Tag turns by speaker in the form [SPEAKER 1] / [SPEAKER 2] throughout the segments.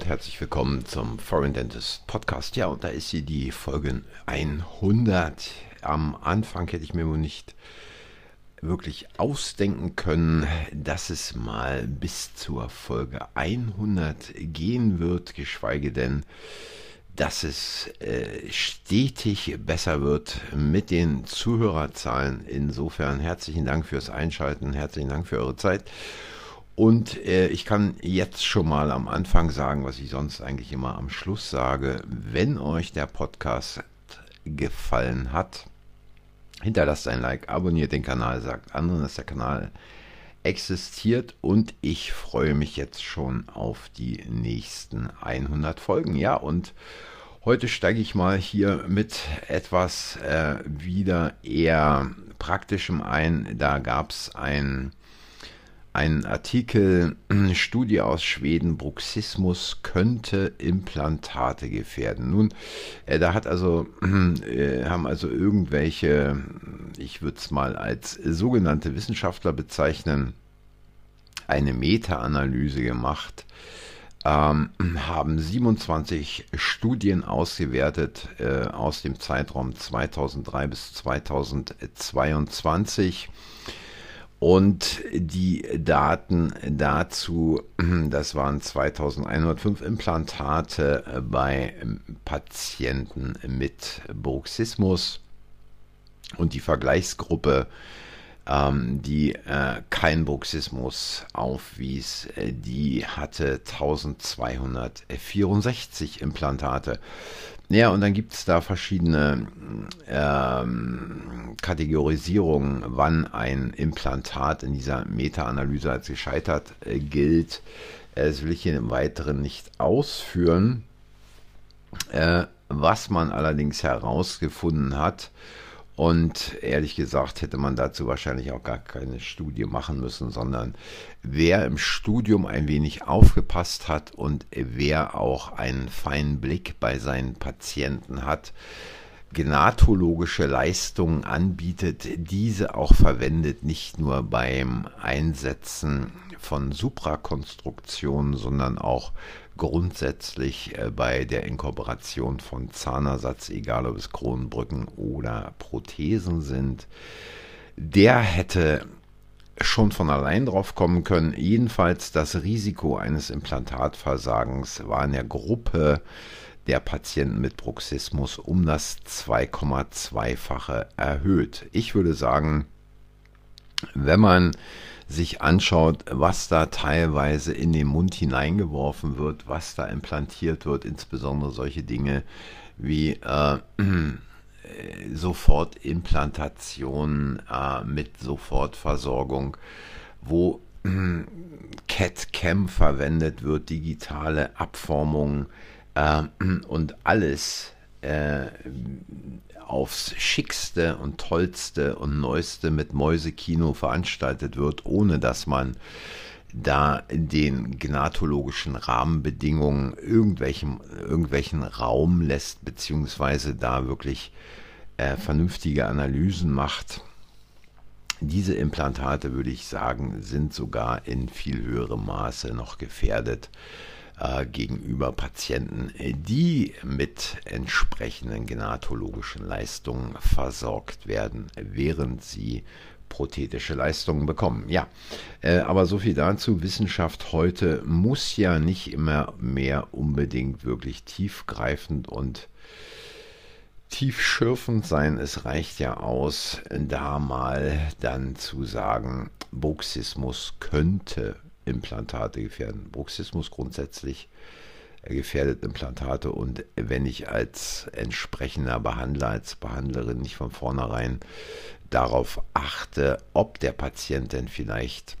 [SPEAKER 1] und herzlich willkommen zum Foreign Dentist Podcast. Ja, und da ist hier die Folge 100. Am Anfang hätte ich mir wohl nicht wirklich ausdenken können, dass es mal bis zur Folge 100 gehen wird, geschweige denn, dass es äh, stetig besser wird mit den Zuhörerzahlen. Insofern herzlichen Dank fürs Einschalten, herzlichen Dank für eure Zeit. Und äh, ich kann jetzt schon mal am Anfang sagen, was ich sonst eigentlich immer am Schluss sage. Wenn euch der Podcast gefallen hat, hinterlasst ein Like, abonniert den Kanal, sagt anderen, dass der Kanal existiert und ich freue mich jetzt schon auf die nächsten 100 Folgen. Ja, und heute steige ich mal hier mit etwas äh, wieder eher praktischem ein. Da gab es ein ein Artikel, Studie aus Schweden, Bruxismus könnte Implantate gefährden. Nun, äh, da hat also, äh, haben also irgendwelche, ich würde es mal als sogenannte Wissenschaftler bezeichnen, eine Meta-Analyse gemacht, ähm, haben 27 Studien ausgewertet äh, aus dem Zeitraum 2003 bis 2022 und die Daten dazu, das waren 2105 Implantate bei Patienten mit Bruxismus. Und die Vergleichsgruppe, ähm, die äh, kein Bruxismus aufwies, äh, die hatte 1264 Implantate. Ja, und dann gibt es da verschiedene ähm, Kategorisierungen, wann ein Implantat in dieser Meta-Analyse als gescheitert äh, gilt. Äh, das will ich hier im Weiteren nicht ausführen. Äh, was man allerdings herausgefunden hat, und ehrlich gesagt hätte man dazu wahrscheinlich auch gar keine Studie machen müssen, sondern wer im Studium ein wenig aufgepasst hat und wer auch einen feinen Blick bei seinen Patienten hat, gnatologische Leistungen anbietet, diese auch verwendet, nicht nur beim Einsetzen von Suprakonstruktionen, sondern auch grundsätzlich äh, bei der Inkorporation von Zahnersatz, egal ob es Kronenbrücken oder Prothesen sind, der hätte schon von allein drauf kommen können. Jedenfalls das Risiko eines Implantatversagens war in der Gruppe der Patienten mit Bruxismus um das 2,2-fache erhöht. Ich würde sagen, wenn man sich anschaut, was da teilweise in den Mund hineingeworfen wird, was da implantiert wird, insbesondere solche Dinge wie äh, Sofortimplantation äh, mit Sofortversorgung, wo äh, CAT-Cam verwendet wird, digitale Abformung äh, und alles äh, aufs schickste und tollste und neueste mit Mäusekino veranstaltet wird, ohne dass man da den gnatologischen Rahmenbedingungen irgendwelchen, irgendwelchen Raum lässt, beziehungsweise da wirklich äh, vernünftige Analysen macht. Diese Implantate, würde ich sagen, sind sogar in viel höherem Maße noch gefährdet äh, gegenüber Patienten, die mit entsprechenden genatologischen Leistungen versorgt werden, während sie prothetische Leistungen bekommen. Ja, äh, aber so viel dazu. Wissenschaft heute muss ja nicht immer mehr unbedingt wirklich tiefgreifend und tiefschürfend sein. Es reicht ja aus, da mal dann zu sagen, Bruxismus könnte Implantate gefährden. Bruxismus grundsätzlich gefährdet Implantate und wenn ich als entsprechender Behandler, als Behandlerin nicht von vornherein darauf achte, ob der Patient denn vielleicht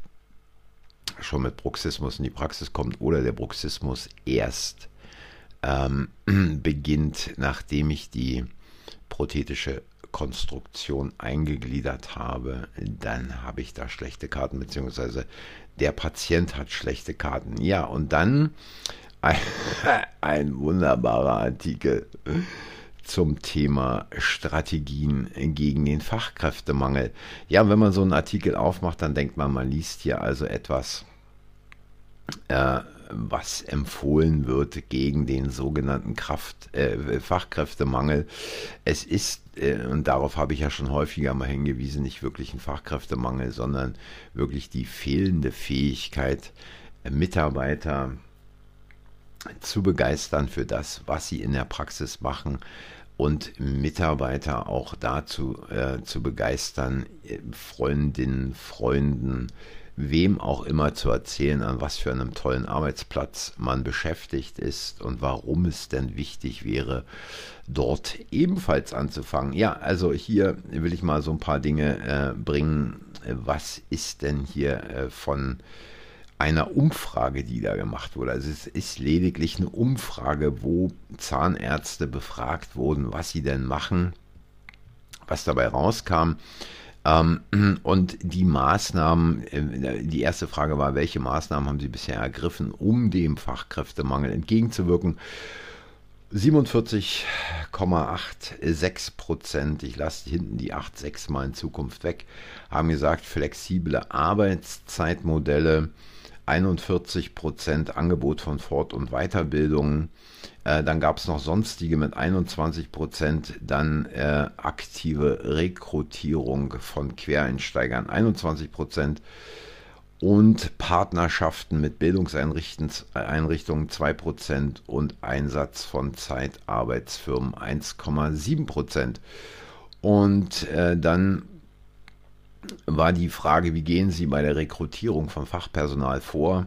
[SPEAKER 1] schon mit Bruxismus in die Praxis kommt oder der Bruxismus erst ähm, beginnt, nachdem ich die prothetische Konstruktion eingegliedert habe, dann habe ich da schlechte Karten, beziehungsweise der Patient hat schlechte Karten. Ja, und dann ein, ein wunderbarer Artikel zum Thema Strategien gegen den Fachkräftemangel. Ja, wenn man so einen Artikel aufmacht, dann denkt man, man liest hier also etwas, äh, was empfohlen wird gegen den sogenannten Kraft, äh, Fachkräftemangel. Es ist, äh, und darauf habe ich ja schon häufiger mal hingewiesen, nicht wirklich ein Fachkräftemangel, sondern wirklich die fehlende Fähigkeit, Mitarbeiter zu begeistern für das, was sie in der Praxis machen und Mitarbeiter auch dazu äh, zu begeistern, Freundinnen, Freunden, wem auch immer zu erzählen, an was für einem tollen Arbeitsplatz man beschäftigt ist und warum es denn wichtig wäre, dort ebenfalls anzufangen. Ja, also hier will ich mal so ein paar Dinge äh, bringen. Was ist denn hier äh, von einer Umfrage, die da gemacht wurde. Also es ist lediglich eine Umfrage, wo Zahnärzte befragt wurden, was sie denn machen, was dabei rauskam. Ähm, und die Maßnahmen, äh, die erste Frage war, welche Maßnahmen haben Sie bisher ergriffen, um dem Fachkräftemangel entgegenzuwirken? 47,86 Prozent, ich lasse hinten die 8,6 mal in Zukunft weg, haben gesagt, flexible Arbeitszeitmodelle, 41 Prozent Angebot von Fort- und Weiterbildungen. Äh, dann gab es noch sonstige mit 21 Prozent, dann äh, aktive Rekrutierung von Quereinsteigern 21 Prozent und Partnerschaften mit Bildungseinrichtungen 2 Prozent und Einsatz von Zeitarbeitsfirmen 1,7 Prozent. Und äh, dann war die Frage, wie gehen Sie bei der Rekrutierung von Fachpersonal vor?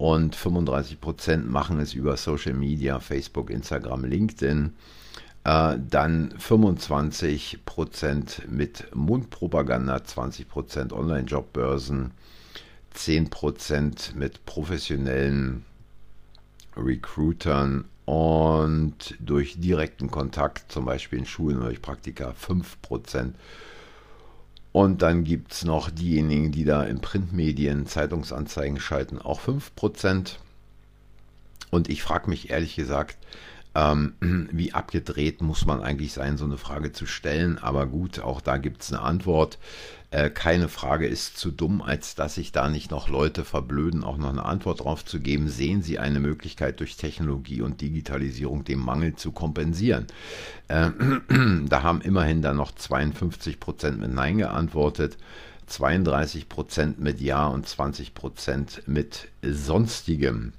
[SPEAKER 1] Und 35 Prozent machen es über Social Media, Facebook, Instagram, LinkedIn. Äh, dann 25 Prozent mit Mundpropaganda, 20 Prozent Online-Jobbörsen, 10 Prozent mit professionellen Recruitern und durch direkten Kontakt, zum Beispiel in Schulen oder durch Praktika, 5 Prozent und dann gibt es noch diejenigen, die da in Printmedien Zeitungsanzeigen schalten, auch 5%. Und ich frage mich ehrlich gesagt, ähm, wie abgedreht muss man eigentlich sein, so eine Frage zu stellen. Aber gut, auch da gibt es eine Antwort. Äh, keine Frage ist zu dumm, als dass sich da nicht noch Leute verblöden, auch noch eine Antwort drauf zu geben. Sehen Sie eine Möglichkeit durch Technologie und Digitalisierung den Mangel zu kompensieren? Äh, da haben immerhin dann noch 52 Prozent mit Nein geantwortet. 32 Prozent mit Ja und 20 Prozent mit Sonstigem.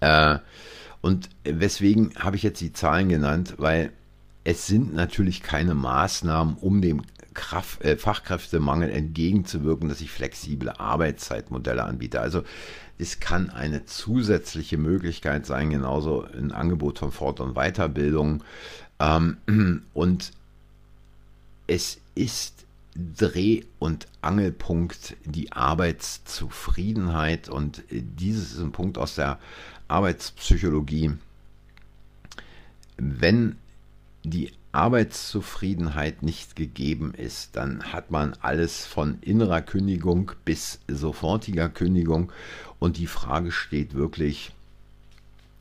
[SPEAKER 1] Äh, und weswegen habe ich jetzt die Zahlen genannt? Weil es sind natürlich keine Maßnahmen, um dem Kraft, äh, Fachkräftemangel entgegenzuwirken, dass ich flexible Arbeitszeitmodelle anbiete. Also es kann eine zusätzliche Möglichkeit sein, genauso ein Angebot von Fort- und Weiterbildung. Ähm, und es ist Dreh- und Angelpunkt die Arbeitszufriedenheit und dieses ist ein Punkt aus der Arbeitspsychologie. Wenn die Arbeitszufriedenheit nicht gegeben ist, dann hat man alles von innerer Kündigung bis sofortiger Kündigung und die Frage steht wirklich,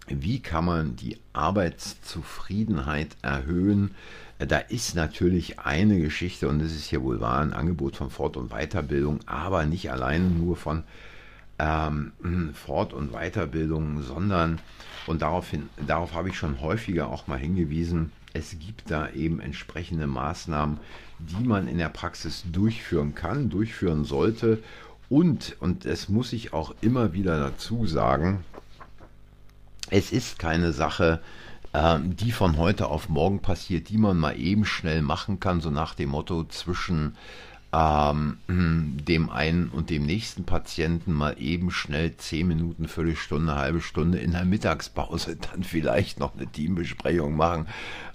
[SPEAKER 1] wie kann man die Arbeitszufriedenheit erhöhen? Da ist natürlich eine Geschichte und es ist hier wohl wahr, ein Angebot von Fort- und Weiterbildung, aber nicht alleine nur von ähm, Fort- und Weiterbildung, sondern, und daraufhin, darauf habe ich schon häufiger auch mal hingewiesen, es gibt da eben entsprechende Maßnahmen, die man in der Praxis durchführen kann, durchführen sollte. Und, und es muss ich auch immer wieder dazu sagen, es ist keine Sache, ähm, die von heute auf morgen passiert, die man mal eben schnell machen kann, so nach dem Motto zwischen ähm, dem einen und dem nächsten Patienten mal eben schnell zehn Minuten, Viertelstunde, halbe Stunde in der Mittagspause dann vielleicht noch eine Teambesprechung machen.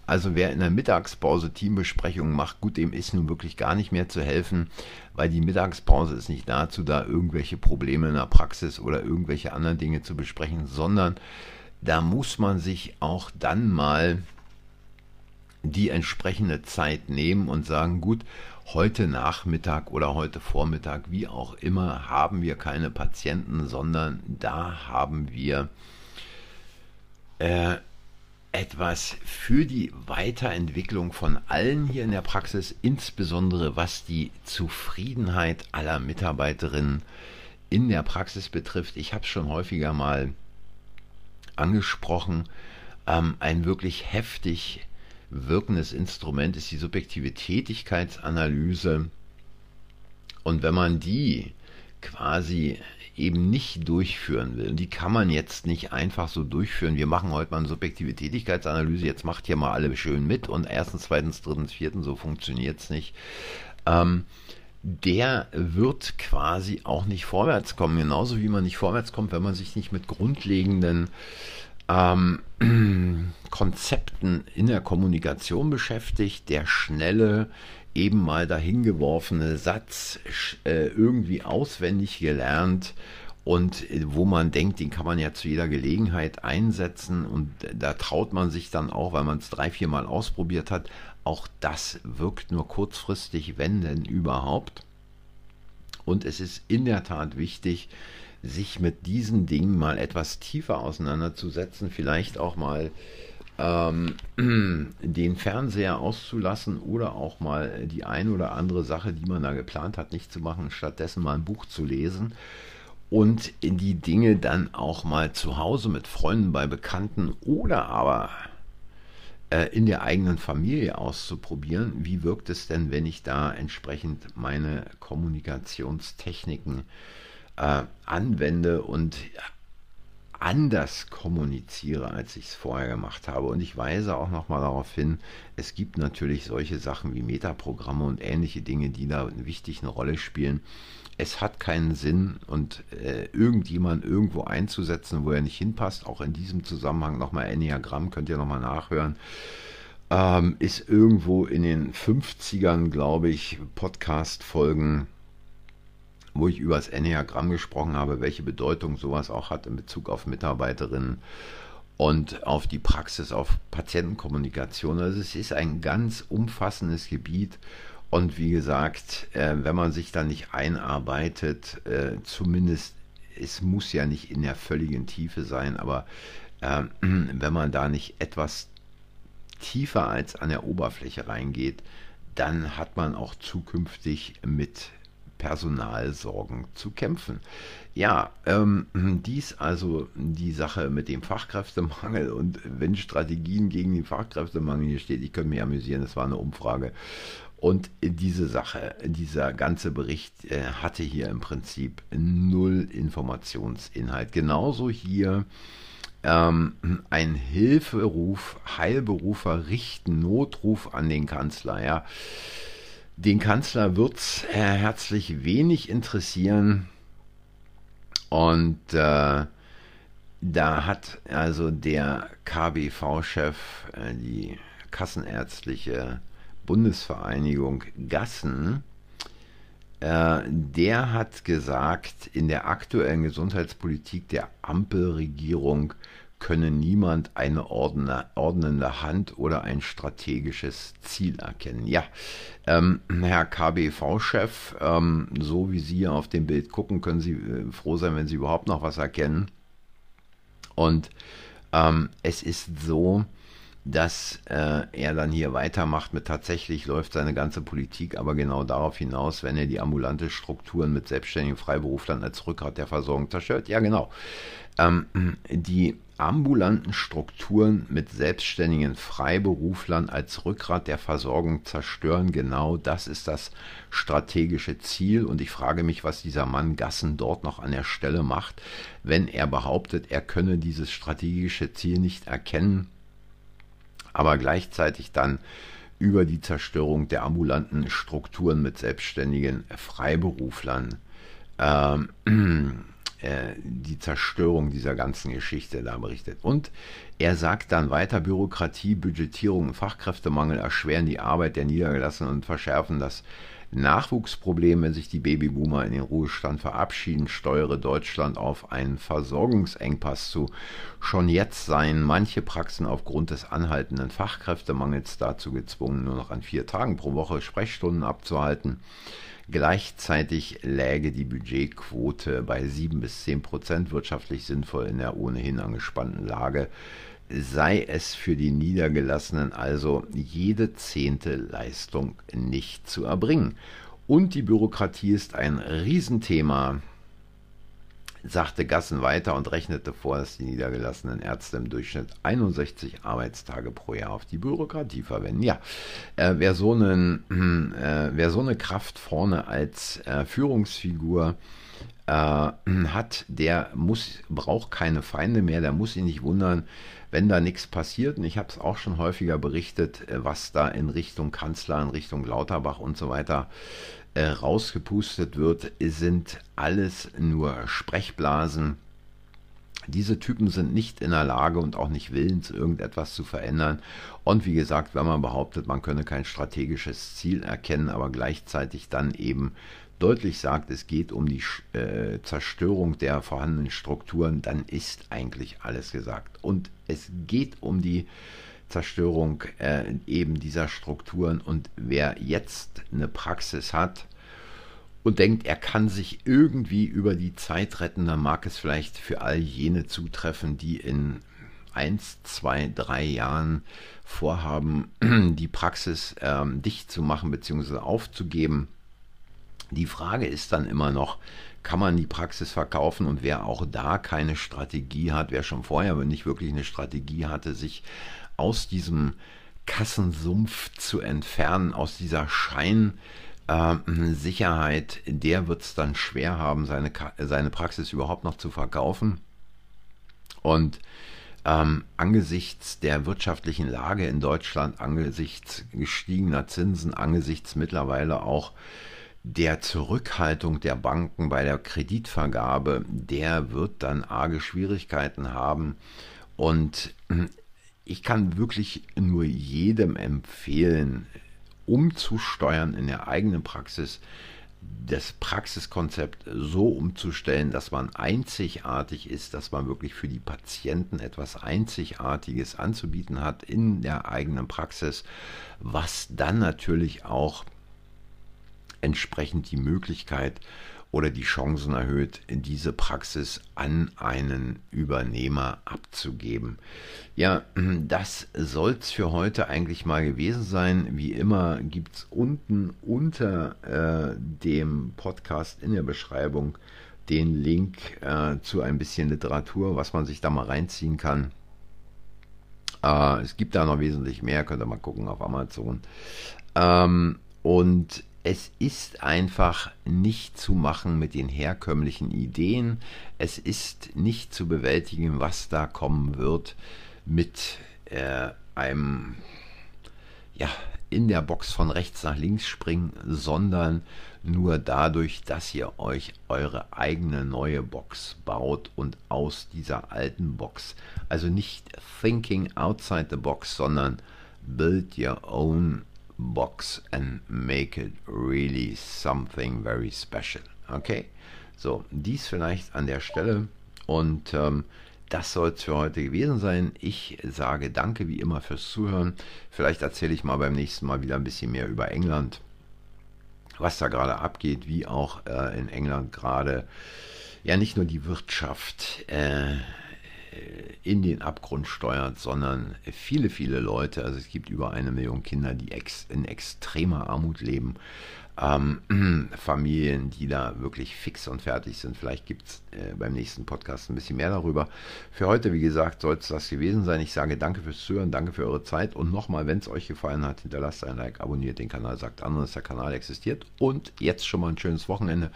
[SPEAKER 1] Also wer in der Mittagspause Teambesprechungen macht, gut, dem ist nun wirklich gar nicht mehr zu helfen, weil die Mittagspause ist nicht dazu da, irgendwelche Probleme in der Praxis oder irgendwelche anderen Dinge zu besprechen, sondern da muss man sich auch dann mal die entsprechende Zeit nehmen und sagen, gut, heute Nachmittag oder heute Vormittag, wie auch immer, haben wir keine Patienten, sondern da haben wir äh, etwas für die Weiterentwicklung von allen hier in der Praxis, insbesondere was die Zufriedenheit aller Mitarbeiterinnen in der Praxis betrifft, ich habe es schon häufiger mal angesprochen, ähm, ein wirklich heftig wirkendes Instrument ist die subjektive Tätigkeitsanalyse. Und wenn man die quasi eben nicht durchführen will, und die kann man jetzt nicht einfach so durchführen, wir machen heute mal eine subjektive Tätigkeitsanalyse, jetzt macht hier mal alle schön mit und erstens, zweitens, drittens, viertens, so funktioniert es nicht. Ähm, der wird quasi auch nicht vorwärts kommen. Genauso wie man nicht vorwärts kommt, wenn man sich nicht mit grundlegenden ähm, Konzepten in der Kommunikation beschäftigt. Der schnelle, eben mal dahingeworfene Satz äh, irgendwie auswendig gelernt und äh, wo man denkt, den kann man ja zu jeder Gelegenheit einsetzen und da traut man sich dann auch, weil man es drei, vier Mal ausprobiert hat, auch das wirkt nur kurzfristig, wenn denn überhaupt. Und es ist in der Tat wichtig, sich mit diesen Dingen mal etwas tiefer auseinanderzusetzen, vielleicht auch mal ähm, den Fernseher auszulassen oder auch mal die eine oder andere Sache, die man da geplant hat, nicht zu machen, stattdessen mal ein Buch zu lesen und die Dinge dann auch mal zu Hause mit Freunden, bei Bekannten oder aber in der eigenen Familie auszuprobieren. Wie wirkt es denn, wenn ich da entsprechend meine Kommunikationstechniken äh, anwende und anders kommuniziere, als ich es vorher gemacht habe. Und ich weise auch nochmal darauf hin, es gibt natürlich solche Sachen wie Metaprogramme und ähnliche Dinge, die da eine Rolle spielen. Es hat keinen Sinn und äh, irgendjemand irgendwo einzusetzen, wo er nicht hinpasst. Auch in diesem Zusammenhang nochmal Enneagramm, könnt ihr nochmal nachhören. Ähm, ist irgendwo in den 50ern, glaube ich, Podcast-Folgen wo ich über das Enneagramm gesprochen habe, welche Bedeutung sowas auch hat in Bezug auf Mitarbeiterinnen und auf die Praxis, auf Patientenkommunikation. Also es ist ein ganz umfassendes Gebiet und wie gesagt, äh, wenn man sich da nicht einarbeitet, äh, zumindest, es muss ja nicht in der völligen Tiefe sein, aber äh, wenn man da nicht etwas tiefer als an der Oberfläche reingeht, dann hat man auch zukünftig mit Personalsorgen zu kämpfen. Ja, ähm, dies also die Sache mit dem Fachkräftemangel und wenn Strategien gegen den Fachkräftemangel hier steht, ich könnte mich amüsieren, das war eine Umfrage. Und diese Sache, dieser ganze Bericht äh, hatte hier im Prinzip null Informationsinhalt. Genauso hier ähm, ein Hilferuf, Heilberufer richten Notruf an den Kanzler. Ja, den Kanzler wird es äh, herzlich wenig interessieren. Und äh, da hat also der KBV-Chef, äh, die Kassenärztliche Bundesvereinigung Gassen, äh, der hat gesagt, in der aktuellen Gesundheitspolitik der Ampelregierung könne niemand eine ordnende Hand oder ein strategisches Ziel erkennen. Ja, ähm, Herr KBV-Chef, ähm, so wie Sie auf dem Bild gucken, können Sie äh, froh sein, wenn Sie überhaupt noch was erkennen. Und ähm, es ist so, dass äh, er dann hier weitermacht mit tatsächlich läuft seine ganze Politik aber genau darauf hinaus, wenn er die ambulante Strukturen mit selbstständigen Freiberuflern als Rückgrat der Versorgung zerstört. Ja, genau. Ähm, die ambulanten Strukturen mit selbstständigen Freiberuflern als Rückgrat der Versorgung zerstören. Genau das ist das strategische Ziel. Und ich frage mich, was dieser Mann Gassen dort noch an der Stelle macht, wenn er behauptet, er könne dieses strategische Ziel nicht erkennen aber gleichzeitig dann über die Zerstörung der ambulanten Strukturen mit selbstständigen Freiberuflern ähm, äh, die Zerstörung dieser ganzen Geschichte da berichtet. Und er sagt dann weiter, Bürokratie, Budgetierung Fachkräftemangel erschweren die Arbeit der Niedergelassenen und verschärfen das Nachwuchsproblem, wenn sich die Babyboomer in den Ruhestand verabschieden, steuere Deutschland auf einen Versorgungsengpass zu. Schon jetzt seien manche Praxen aufgrund des anhaltenden Fachkräftemangels dazu gezwungen, nur noch an vier Tagen pro Woche Sprechstunden abzuhalten. Gleichzeitig läge die Budgetquote bei 7 bis 10 Prozent wirtschaftlich sinnvoll in der ohnehin angespannten Lage sei es für die Niedergelassenen also jede zehnte Leistung nicht zu erbringen. Und die Bürokratie ist ein Riesenthema. sagte Gassen weiter und rechnete vor, dass die niedergelassenen Ärzte im Durchschnitt 61 Arbeitstage pro Jahr auf die Bürokratie verwenden. Ja, äh, wer, so einen, äh, wer so eine Kraft vorne als äh, Führungsfigur äh, hat, der muss, braucht keine Feinde mehr, der muss sich nicht wundern, wenn da nichts passiert. Und ich habe es auch schon häufiger berichtet, äh, was da in Richtung Kanzler, in Richtung Lauterbach und so weiter äh, rausgepustet wird, sind alles nur Sprechblasen. Diese Typen sind nicht in der Lage und auch nicht willens, irgendetwas zu verändern. Und wie gesagt, wenn man behauptet, man könne kein strategisches Ziel erkennen, aber gleichzeitig dann eben deutlich sagt, es geht um die äh, Zerstörung der vorhandenen Strukturen, dann ist eigentlich alles gesagt. Und es geht um die Zerstörung äh, eben dieser Strukturen. Und wer jetzt eine Praxis hat und denkt, er kann sich irgendwie über die Zeit retten, dann mag es vielleicht für all jene zutreffen, die in eins, zwei, drei Jahren vorhaben, die Praxis ähm, dicht zu machen bzw. aufzugeben. Die Frage ist dann immer noch, kann man die Praxis verkaufen und wer auch da keine Strategie hat, wer schon vorher nicht wirklich eine Strategie hatte, sich aus diesem Kassensumpf zu entfernen, aus dieser Scheinsicherheit, äh, der wird es dann schwer haben, seine, seine Praxis überhaupt noch zu verkaufen. Und ähm, angesichts der wirtschaftlichen Lage in Deutschland, angesichts gestiegener Zinsen, angesichts mittlerweile auch der Zurückhaltung der Banken bei der Kreditvergabe, der wird dann arge Schwierigkeiten haben. Und ich kann wirklich nur jedem empfehlen, umzusteuern in der eigenen Praxis, das Praxiskonzept so umzustellen, dass man einzigartig ist, dass man wirklich für die Patienten etwas Einzigartiges anzubieten hat in der eigenen Praxis, was dann natürlich auch entsprechend die Möglichkeit oder die Chancen erhöht, diese Praxis an einen Übernehmer abzugeben. Ja, das soll es für heute eigentlich mal gewesen sein. Wie immer gibt es unten unter äh, dem Podcast in der Beschreibung den Link äh, zu ein bisschen Literatur, was man sich da mal reinziehen kann. Äh, es gibt da noch wesentlich mehr, könnt ihr mal gucken auf Amazon. Ähm, und es ist einfach nicht zu machen mit den herkömmlichen Ideen. Es ist nicht zu bewältigen, was da kommen wird mit äh, einem ja, in der Box von rechts nach links springen, sondern nur dadurch, dass ihr euch eure eigene neue Box baut und aus dieser alten Box, also nicht thinking outside the box, sondern build your own box and make it really something very special. Okay? So, dies vielleicht an der Stelle und ähm, das soll es für heute gewesen sein. Ich sage danke wie immer fürs Zuhören. Vielleicht erzähle ich mal beim nächsten Mal wieder ein bisschen mehr über England, was da gerade abgeht, wie auch äh, in England gerade ja nicht nur die Wirtschaft äh, in den Abgrund steuert, sondern viele, viele Leute, also es gibt über eine Million Kinder, die ex, in extremer Armut leben, ähm, Familien, die da wirklich fix und fertig sind. Vielleicht gibt es äh, beim nächsten Podcast ein bisschen mehr darüber. Für heute, wie gesagt, soll es das gewesen sein. Ich sage danke fürs Zuhören, danke für eure Zeit und nochmal, wenn es euch gefallen hat, hinterlasst ein Like, abonniert den Kanal, sagt anderen, dass der Kanal existiert und jetzt schon mal ein schönes Wochenende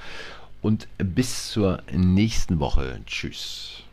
[SPEAKER 1] und bis zur nächsten Woche. Tschüss.